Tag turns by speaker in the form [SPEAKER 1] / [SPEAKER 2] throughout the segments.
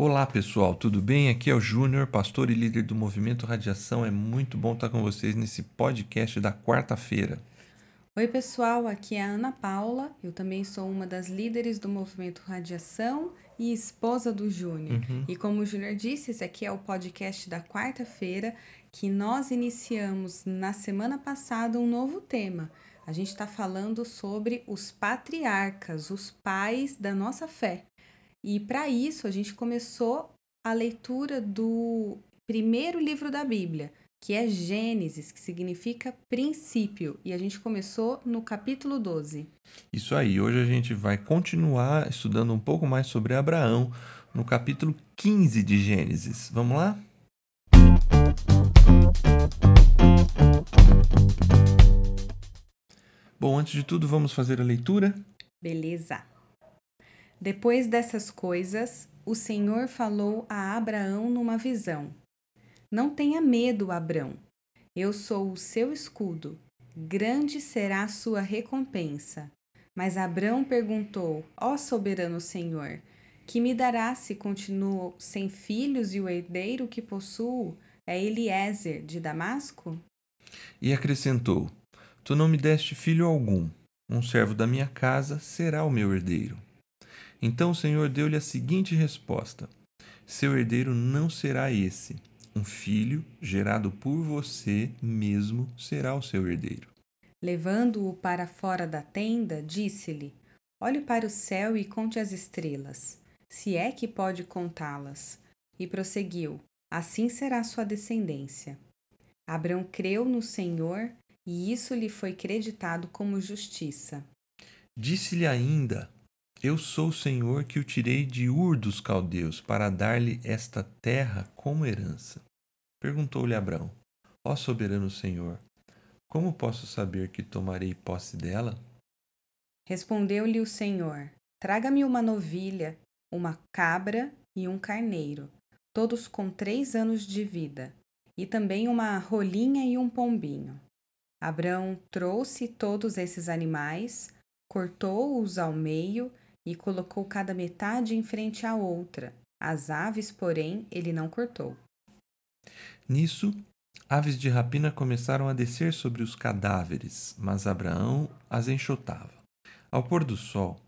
[SPEAKER 1] Olá pessoal, tudo bem? Aqui é o Júnior, pastor e líder do Movimento Radiação. É muito bom estar com vocês nesse podcast da quarta-feira.
[SPEAKER 2] Oi pessoal, aqui é a Ana Paula. Eu também sou uma das líderes do Movimento Radiação e esposa do Júnior.
[SPEAKER 1] Uhum.
[SPEAKER 2] E como o Júnior disse, esse aqui é o podcast da quarta-feira que nós iniciamos na semana passada um novo tema. A gente está falando sobre os patriarcas, os pais da nossa fé. E para isso a gente começou a leitura do primeiro livro da Bíblia, que é Gênesis, que significa princípio, e a gente começou no capítulo 12.
[SPEAKER 1] Isso aí, hoje a gente vai continuar estudando um pouco mais sobre Abraão no capítulo 15 de Gênesis. Vamos lá? Bom, antes de tudo, vamos fazer a leitura?
[SPEAKER 2] Beleza. Depois dessas coisas, o Senhor falou a Abraão numa visão: Não tenha medo, Abrão. Eu sou o seu escudo. Grande será a sua recompensa. Mas Abrão perguntou: Ó soberano Senhor, que me dará se continuo sem filhos e o herdeiro que possuo é Eliezer de Damasco?
[SPEAKER 1] E acrescentou: Tu não me deste filho algum. Um servo da minha casa será o meu herdeiro. Então o Senhor deu-lhe a seguinte resposta: Seu herdeiro não será esse. Um filho gerado por você mesmo será o seu herdeiro.
[SPEAKER 2] Levando-o para fora da tenda, disse-lhe: Olhe para o céu e conte as estrelas, se é que pode contá-las. E prosseguiu: Assim será sua descendência. Abrão creu no Senhor e isso lhe foi creditado como justiça.
[SPEAKER 1] Disse-lhe ainda: eu sou o Senhor que o tirei de Ur dos caldeus para dar-lhe esta terra como herança. Perguntou-lhe Abrão: Ó soberano Senhor, como posso saber que tomarei posse dela?
[SPEAKER 2] Respondeu-lhe o Senhor: Traga-me uma novilha, uma cabra e um carneiro, todos com três anos de vida, e também uma rolinha e um pombinho. Abrão trouxe todos esses animais, cortou-os ao meio e colocou cada metade em frente à outra. As aves, porém, ele não cortou.
[SPEAKER 1] Nisso, aves de rapina começaram a descer sobre os cadáveres, mas Abraão as enxotava. Ao pôr do sol,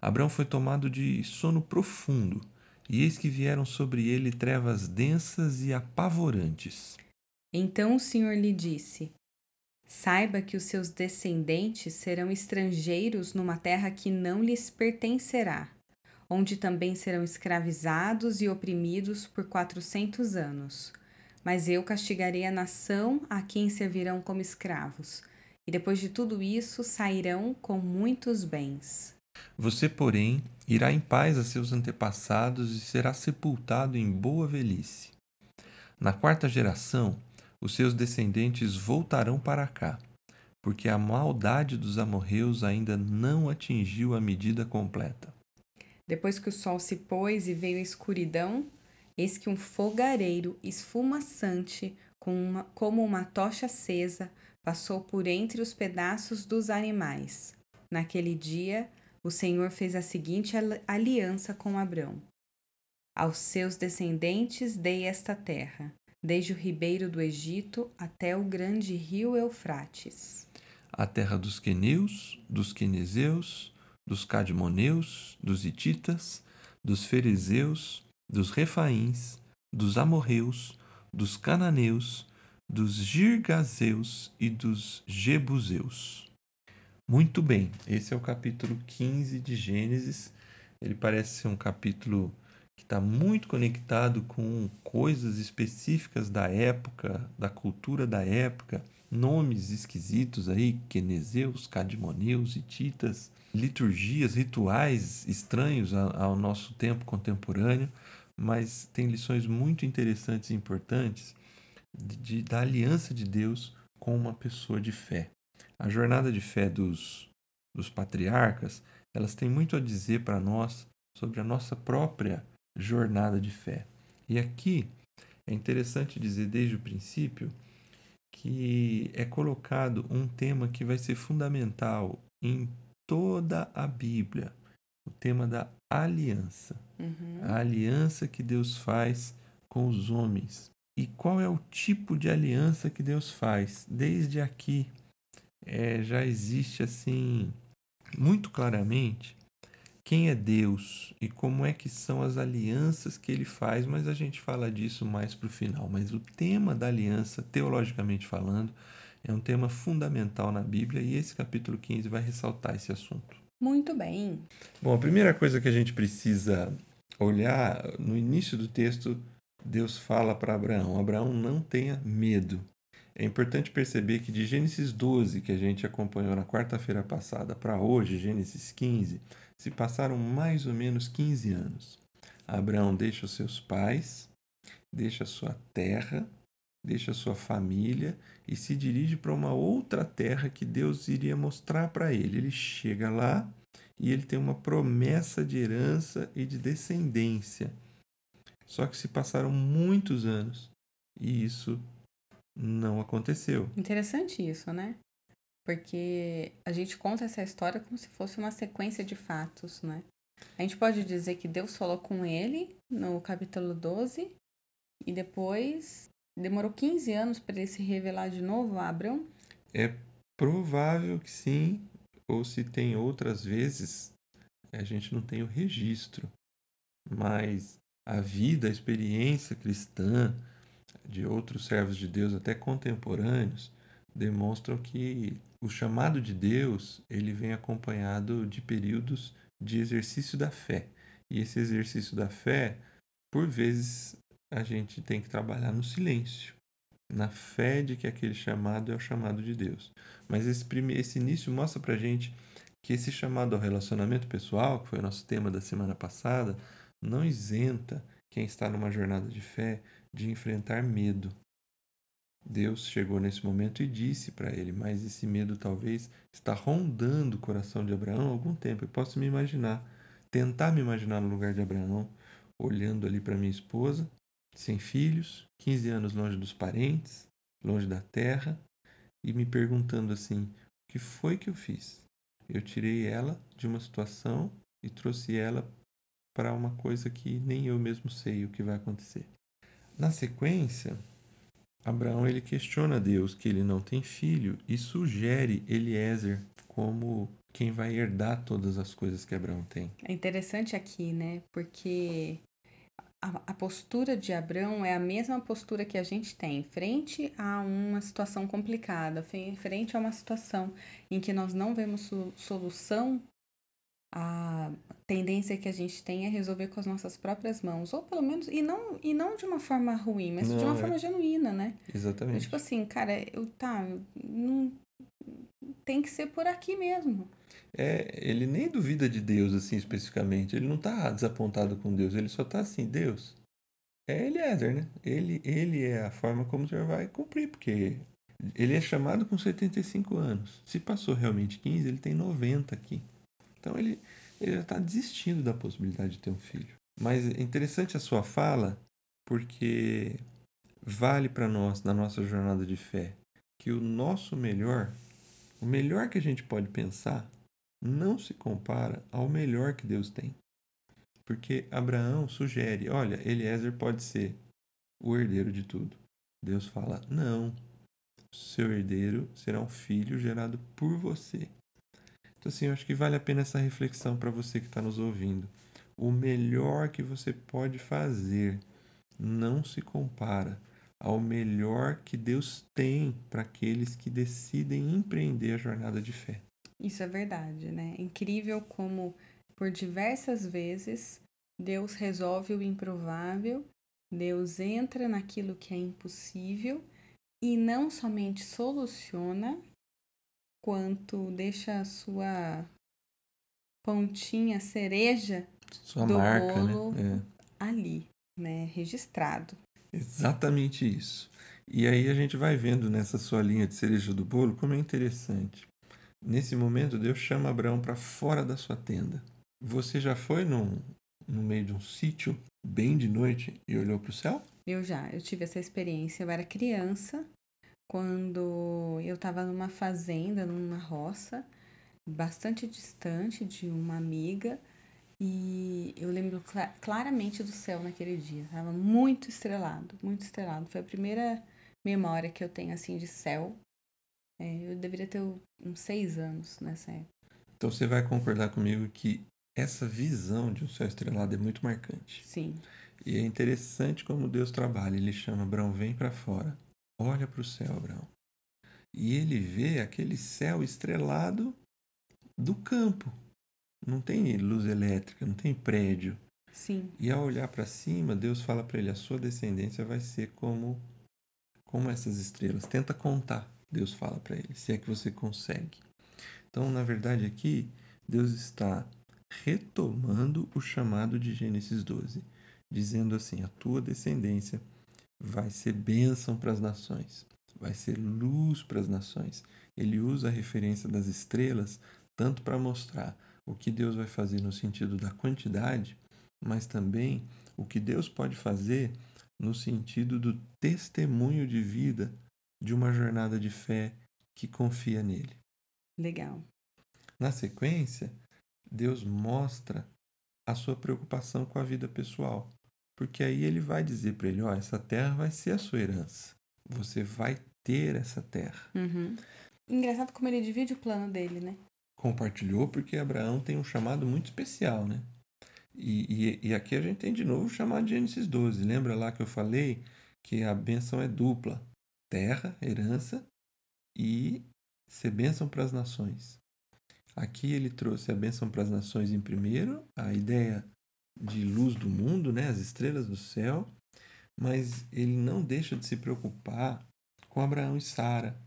[SPEAKER 1] Abraão foi tomado de sono profundo, e eis que vieram sobre ele trevas densas e apavorantes.
[SPEAKER 2] Então o Senhor lhe disse: Saiba que os seus descendentes serão estrangeiros numa terra que não lhes pertencerá, onde também serão escravizados e oprimidos por quatrocentos anos. Mas eu castigarei a nação a quem servirão como escravos, e depois de tudo isso sairão com muitos bens.
[SPEAKER 1] Você, porém, irá em paz a seus antepassados e será sepultado em boa velhice. Na quarta geração, os seus descendentes voltarão para cá, porque a maldade dos amorreus ainda não atingiu a medida completa.
[SPEAKER 2] Depois que o sol se pôs e veio a escuridão, eis que um fogareiro esfumaçante, com uma, como uma tocha acesa, passou por entre os pedaços dos animais. Naquele dia, o Senhor fez a seguinte aliança com Abrão: Aos seus descendentes dei esta terra, desde o ribeiro do Egito até o grande rio Eufrates.
[SPEAKER 1] A terra dos queneus, dos quenezeus, dos cadmoneus, dos hititas, dos fariseus, dos refaíns, dos amorreus, dos cananeus, dos girgazeus e dos jebuseus. Muito bem, esse é o capítulo 15 de Gênesis. Ele parece ser um capítulo que está muito conectado com coisas específicas da época, da cultura da época, nomes esquisitos aí, quenezeus, cadmoneus, hititas, liturgias, rituais estranhos ao nosso tempo contemporâneo, mas tem lições muito interessantes e importantes de, de, da aliança de Deus com uma pessoa de fé. A jornada de fé dos, dos patriarcas, elas têm muito a dizer para nós sobre a nossa própria jornada de fé. E aqui é interessante dizer desde o princípio que é colocado um tema que vai ser fundamental em toda a Bíblia, o tema da aliança.
[SPEAKER 2] Uhum.
[SPEAKER 1] A aliança que Deus faz com os homens. E qual é o tipo de aliança que Deus faz? Desde aqui é, já existe assim muito claramente quem é Deus e como é que são as alianças que ele faz, mas a gente fala disso mais para o final. Mas o tema da aliança, teologicamente falando, é um tema fundamental na Bíblia e esse capítulo 15 vai ressaltar esse assunto.
[SPEAKER 2] Muito bem.
[SPEAKER 1] Bom, a primeira coisa que a gente precisa olhar no início do texto, Deus fala para Abraão: Abraão, não tenha medo. É importante perceber que de Gênesis 12, que a gente acompanhou na quarta-feira passada, para hoje, Gênesis 15, se passaram mais ou menos 15 anos. Abraão deixa os seus pais, deixa sua terra, deixa sua família e se dirige para uma outra terra que Deus iria mostrar para ele. Ele chega lá e ele tem uma promessa de herança e de descendência. Só que se passaram muitos anos e isso não aconteceu.
[SPEAKER 2] Interessante isso, né? Porque a gente conta essa história como se fosse uma sequência de fatos, né? A gente pode dizer que Deus falou com ele no capítulo 12 e depois demorou 15 anos para ele se revelar de novo a Abraão?
[SPEAKER 1] É provável que sim, ou se tem outras vezes, a gente não tem o registro. Mas a vida, a experiência cristã, de outros servos de Deus, até contemporâneos, demonstram que o chamado de Deus ele vem acompanhado de períodos de exercício da fé. E esse exercício da fé, por vezes, a gente tem que trabalhar no silêncio, na fé de que aquele chamado é o chamado de Deus. Mas esse, primeiro, esse início mostra pra gente que esse chamado ao relacionamento pessoal, que foi o nosso tema da semana passada, não isenta quem está numa jornada de fé de enfrentar medo. Deus chegou nesse momento e disse para ele, mas esse medo talvez está rondando o coração de Abraão há algum tempo. Eu posso me imaginar, tentar me imaginar no lugar de Abraão, olhando ali para minha esposa, sem filhos, 15 anos longe dos parentes, longe da terra, e me perguntando assim: o que foi que eu fiz? Eu tirei ela de uma situação e trouxe ela para uma coisa que nem eu mesmo sei o que vai acontecer. Na sequência, Abraão ele questiona Deus que ele não tem filho e sugere Eliezer como quem vai herdar todas as coisas que Abraão tem.
[SPEAKER 2] É interessante aqui, né? Porque a, a, postura de Abraão é a mesma postura que a gente tem frente a uma situação complicada, frente a uma situação em que nós não vemos solução a tendência que a gente tem é resolver com as nossas próprias mãos, ou pelo menos, e não, e não de uma forma ruim, mas não, de uma é. forma genuína, né?
[SPEAKER 1] Exatamente.
[SPEAKER 2] tipo assim, cara, eu tá, não tem que ser por aqui mesmo.
[SPEAKER 1] É, ele nem duvida de Deus assim especificamente, ele não tá desapontado com Deus, ele só tá assim, Deus. É Eliezer, né? Ele, ele é a forma como o Senhor vai cumprir, porque ele é chamado com 75 anos. Se passou realmente 15, ele tem 90 aqui. Então ele, ele já está desistindo da possibilidade de ter um filho. Mas é interessante a sua fala, porque vale para nós, na nossa jornada de fé, que o nosso melhor, o melhor que a gente pode pensar, não se compara ao melhor que Deus tem. Porque Abraão sugere: olha, Eliezer pode ser o herdeiro de tudo. Deus fala: não, seu herdeiro será um filho gerado por você. Então, assim, eu acho que vale a pena essa reflexão para você que está nos ouvindo. O melhor que você pode fazer não se compara ao melhor que Deus tem para aqueles que decidem empreender a jornada de fé.
[SPEAKER 2] Isso é verdade, né? Incrível como, por diversas vezes, Deus resolve o improvável, Deus entra naquilo que é impossível e não somente soluciona, quanto deixa a sua pontinha cereja
[SPEAKER 1] sua
[SPEAKER 2] do
[SPEAKER 1] marca,
[SPEAKER 2] né? bolo
[SPEAKER 1] né?
[SPEAKER 2] é. ali, né, registrado.
[SPEAKER 1] Exatamente isso. E aí a gente vai vendo nessa sua linha de cereja do bolo como é interessante. Nesse momento, Deus chama Abraão para fora da sua tenda. Você já foi num, no meio de um sítio, bem de noite, e olhou para o céu?
[SPEAKER 2] Eu já, eu tive essa experiência. Eu era criança quando eu estava numa fazenda, numa roça, bastante distante de uma amiga, E eu lembro cl claramente do céu naquele dia. Tava muito estrelado, muito estrelado. Foi a primeira memória que eu tenho assim de céu. É, eu deveria ter uns seis anos nessa época.
[SPEAKER 1] Então você vai concordar comigo que essa visão de um céu estrelado é muito marcante.
[SPEAKER 2] Sim.
[SPEAKER 1] E é interessante como Deus trabalha. Ele chama Abraão, vem para fora. Olha para o céu, Abraão. E ele vê aquele céu estrelado do campo. Não tem luz elétrica, não tem prédio.
[SPEAKER 2] Sim.
[SPEAKER 1] E ao olhar para cima, Deus fala para ele: a sua descendência vai ser como como essas estrelas. Tenta contar, Deus fala para ele, se é que você consegue. Então, na verdade, aqui, Deus está retomando o chamado de Gênesis 12, dizendo assim: a tua descendência vai ser bênção para as nações, vai ser luz para as nações. Ele usa a referência das estrelas tanto para mostrar o que Deus vai fazer no sentido da quantidade, mas também o que Deus pode fazer no sentido do testemunho de vida de uma jornada de fé que confia nele.
[SPEAKER 2] Legal.
[SPEAKER 1] Na sequência, Deus mostra a sua preocupação com a vida pessoal, porque aí ele vai dizer para ele: ó, essa terra vai ser a sua herança, você vai ter essa terra.
[SPEAKER 2] Uhum. Engraçado como ele divide o plano dele, né?
[SPEAKER 1] Compartilhou porque Abraão tem um chamado muito especial, né? E, e, e aqui a gente tem de novo o chamado de Gênesis 12. Lembra lá que eu falei que a bênção é dupla: terra, herança e ser bênção para as nações. Aqui ele trouxe a bênção para as nações em primeiro, a ideia de luz do mundo, né, as estrelas do céu, mas ele não deixa de se preocupar com Abraão e Sara,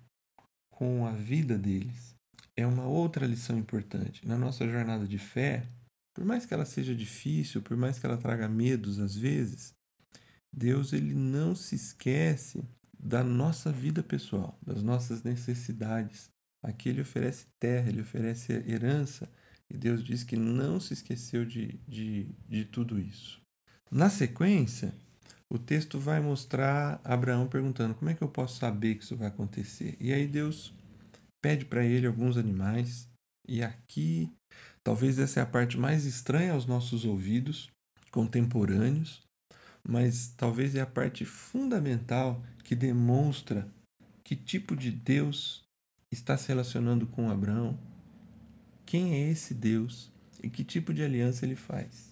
[SPEAKER 1] com a vida deles. É uma outra lição importante. Na nossa jornada de fé, por mais que ela seja difícil, por mais que ela traga medos às vezes, Deus ele não se esquece da nossa vida pessoal, das nossas necessidades. Aqui ele oferece terra, ele oferece herança, e Deus diz que não se esqueceu de, de, de tudo isso. Na sequência, o texto vai mostrar Abraão perguntando: como é que eu posso saber que isso vai acontecer? E aí Deus pede para ele alguns animais, e aqui talvez essa é a parte mais estranha aos nossos ouvidos contemporâneos, mas talvez é a parte fundamental que demonstra que tipo de Deus está se relacionando com Abraão, quem é esse Deus e que tipo de aliança ele faz.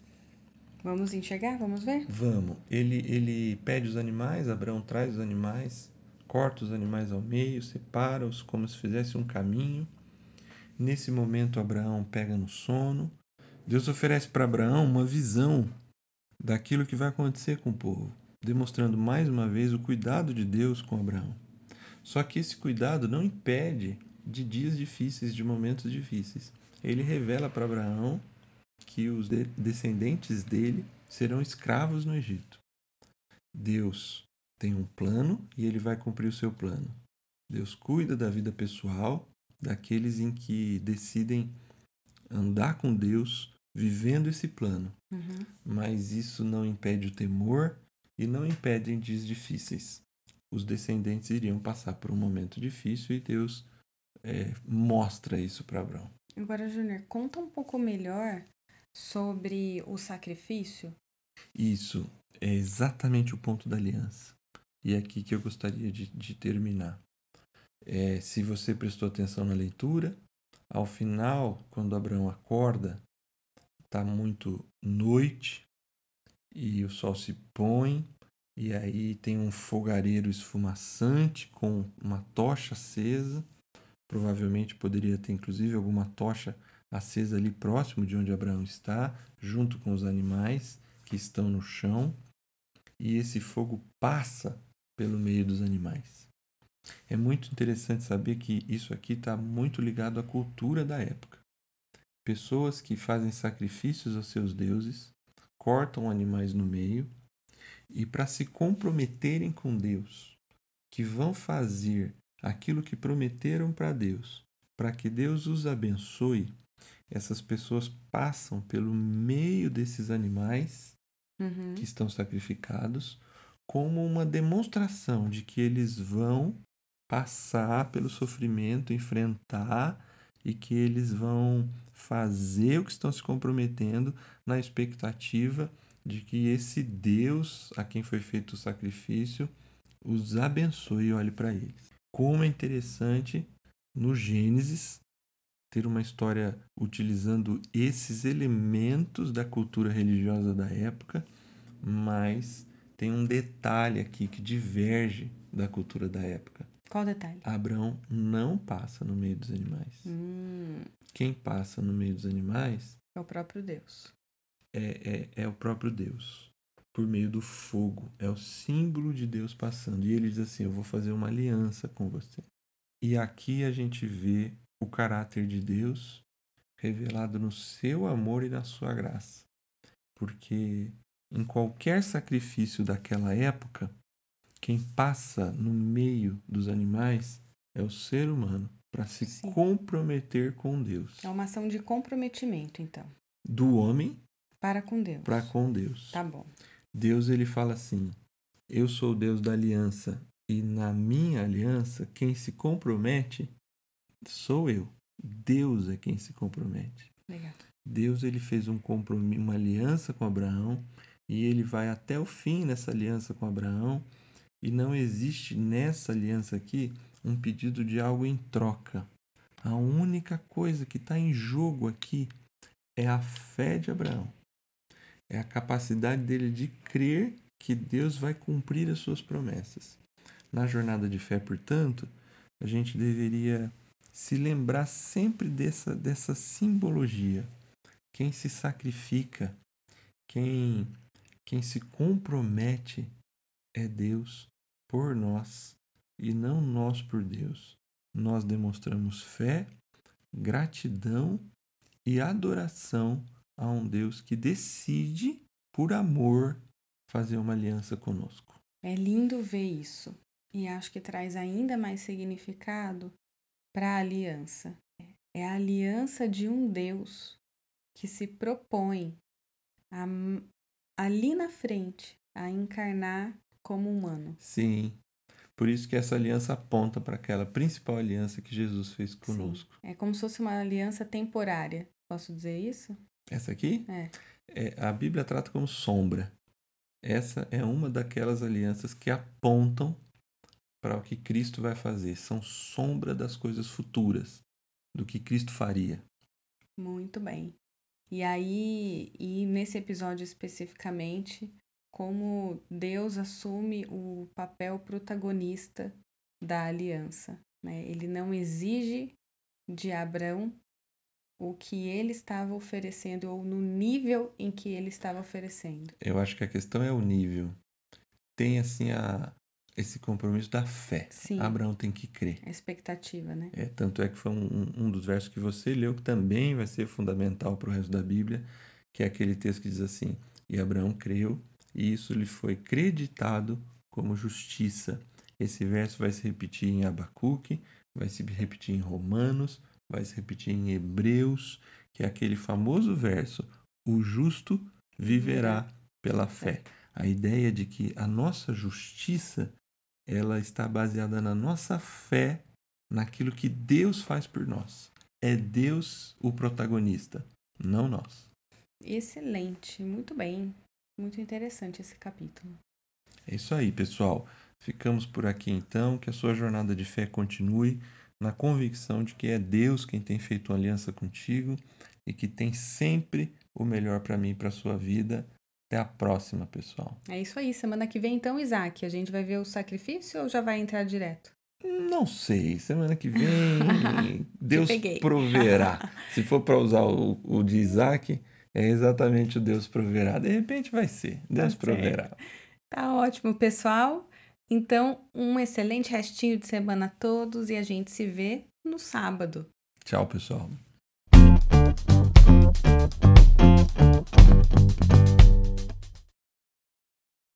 [SPEAKER 2] Vamos enxergar? Vamos ver?
[SPEAKER 1] Vamos. Ele, ele pede os animais, Abraão traz os animais, corta os animais ao meio, separa-os como se fizesse um caminho. Nesse momento, Abraão pega no sono. Deus oferece para Abraão uma visão daquilo que vai acontecer com o povo, demonstrando mais uma vez o cuidado de Deus com Abraão. Só que esse cuidado não impede de dias difíceis, de momentos difíceis. Ele revela para Abraão que os de descendentes dele serão escravos no Egito. Deus tem um plano e ele vai cumprir o seu plano. Deus cuida da vida pessoal daqueles em que decidem andar com Deus, vivendo esse plano.
[SPEAKER 2] Uhum.
[SPEAKER 1] Mas isso não impede o temor e não impede dias difíceis os descendentes iriam passar por um momento difícil e Deus é, mostra isso para Abraão.
[SPEAKER 2] Agora, Júnior, conta um pouco melhor sobre o sacrifício.
[SPEAKER 1] Isso é exatamente o ponto da aliança. E é aqui que eu gostaria de, de terminar. É, se você prestou atenção na leitura, ao final, quando Abraão acorda, está muito noite e o sol se põe e aí tem um fogareiro esfumaçante com uma tocha acesa. Provavelmente poderia ter inclusive alguma tocha acesa ali próximo de onde Abraão está, junto com os animais que estão no chão. E esse fogo passa pelo meio dos animais. É muito interessante saber que isso aqui está muito ligado à cultura da época. Pessoas que fazem sacrifícios aos seus deuses, cortam animais no meio e para se comprometerem com Deus, que vão fazer aquilo que prometeram para Deus, para que Deus os abençoe, essas pessoas passam pelo meio desses animais
[SPEAKER 2] uhum.
[SPEAKER 1] que estão sacrificados como uma demonstração de que eles vão passar pelo sofrimento, enfrentar e que eles vão fazer o que estão se comprometendo na expectativa de que esse Deus a quem foi feito o sacrifício os abençoe e olhe para eles. Como é interessante no Gênesis ter uma história utilizando esses elementos da cultura religiosa da época, mas tem um detalhe aqui que diverge da cultura da época.
[SPEAKER 2] Qual detalhe?
[SPEAKER 1] Abraão não passa no meio dos animais.
[SPEAKER 2] Hum,
[SPEAKER 1] Quem passa no meio dos animais
[SPEAKER 2] é o próprio Deus.
[SPEAKER 1] é, é, é o próprio Deus, por meio do fogo. É o símbolo de Deus passando. E ele diz assim: Eu vou fazer uma aliança com você. E aqui a gente vê o caráter de Deus revelado no seu amor e na sua graça. Porque em qualquer sacrifício daquela época, quem passa no meio dos animais é o ser humano para se
[SPEAKER 2] Sim.
[SPEAKER 1] comprometer com Deus.
[SPEAKER 2] É uma ação de comprometimento, então,
[SPEAKER 1] Do homem
[SPEAKER 2] para com Deus.
[SPEAKER 1] para com Deus.
[SPEAKER 2] Tá bom.
[SPEAKER 1] Deus ele fala assim: Eu sou o Deus da aliança e na minha aliança quem se compromete sou eu. Deus é quem se compromete.
[SPEAKER 2] Legal.
[SPEAKER 1] Deus ele fez um uma aliança com Abraão e ele vai até o fim nessa aliança com Abraão e não existe nessa aliança aqui um pedido de algo em troca. A única coisa que está em jogo aqui é a fé de Abraão. É a capacidade dele de crer que Deus vai cumprir as suas promessas. Na jornada de fé, portanto, a gente deveria se lembrar sempre dessa, dessa simbologia. Quem se sacrifica, quem, quem se compromete é Deus por nós e não nós por Deus. Nós demonstramos fé, gratidão e adoração a um Deus que decide, por amor, fazer uma aliança conosco.
[SPEAKER 2] É lindo ver isso. E acho que traz ainda mais significado para a aliança. É a aliança de um Deus que se propõe a, ali na frente a encarnar como humano.
[SPEAKER 1] Sim. Por isso que essa aliança aponta para aquela principal aliança que Jesus fez conosco.
[SPEAKER 2] Sim. É como se fosse uma aliança temporária. Posso dizer isso?
[SPEAKER 1] Essa aqui?
[SPEAKER 2] É.
[SPEAKER 1] É, a Bíblia trata como sombra. Essa é uma daquelas alianças que apontam para o que Cristo vai fazer. São sombra das coisas futuras, do que Cristo faria.
[SPEAKER 2] Muito bem. E aí, e nesse episódio especificamente, como Deus assume o papel protagonista da aliança. Né? Ele não exige de Abraão o que ele estava oferecendo ou no nível em que ele estava oferecendo.
[SPEAKER 1] Eu acho que a questão é o nível. Tem assim a, esse compromisso da fé.
[SPEAKER 2] Sim.
[SPEAKER 1] Abraão tem que crer.
[SPEAKER 2] A expectativa, né?
[SPEAKER 1] É, tanto é que foi um, um dos versos que você leu que também vai ser fundamental para o resto da Bíblia, que é aquele texto que diz assim: E Abraão creu, e isso lhe foi creditado como justiça. Esse verso vai se repetir em Abacuque, vai se repetir em Romanos, vai se repetir em Hebreus, que é aquele famoso verso: O justo viverá pela fé. A ideia de que a nossa justiça ela está baseada na nossa fé naquilo que Deus faz por nós. É Deus o protagonista, não nós.
[SPEAKER 2] Excelente, muito bem. Muito interessante esse capítulo.
[SPEAKER 1] É isso aí, pessoal. Ficamos por aqui então. Que a sua jornada de fé continue na convicção de que é Deus quem tem feito uma aliança contigo e que tem sempre o melhor para mim e para sua vida. Até a próxima, pessoal.
[SPEAKER 2] É isso aí. Semana que vem, então, Isaac, a gente vai ver o sacrifício ou já vai entrar direto?
[SPEAKER 1] Não sei. Semana que vem, Deus proverá. Se for para usar o, o de Isaac, é exatamente o Deus proverá. De repente vai ser. Deus
[SPEAKER 2] certo.
[SPEAKER 1] proverá.
[SPEAKER 2] Tá ótimo, pessoal. Então, um excelente restinho de semana a todos e a gente se vê no sábado.
[SPEAKER 1] Tchau, pessoal.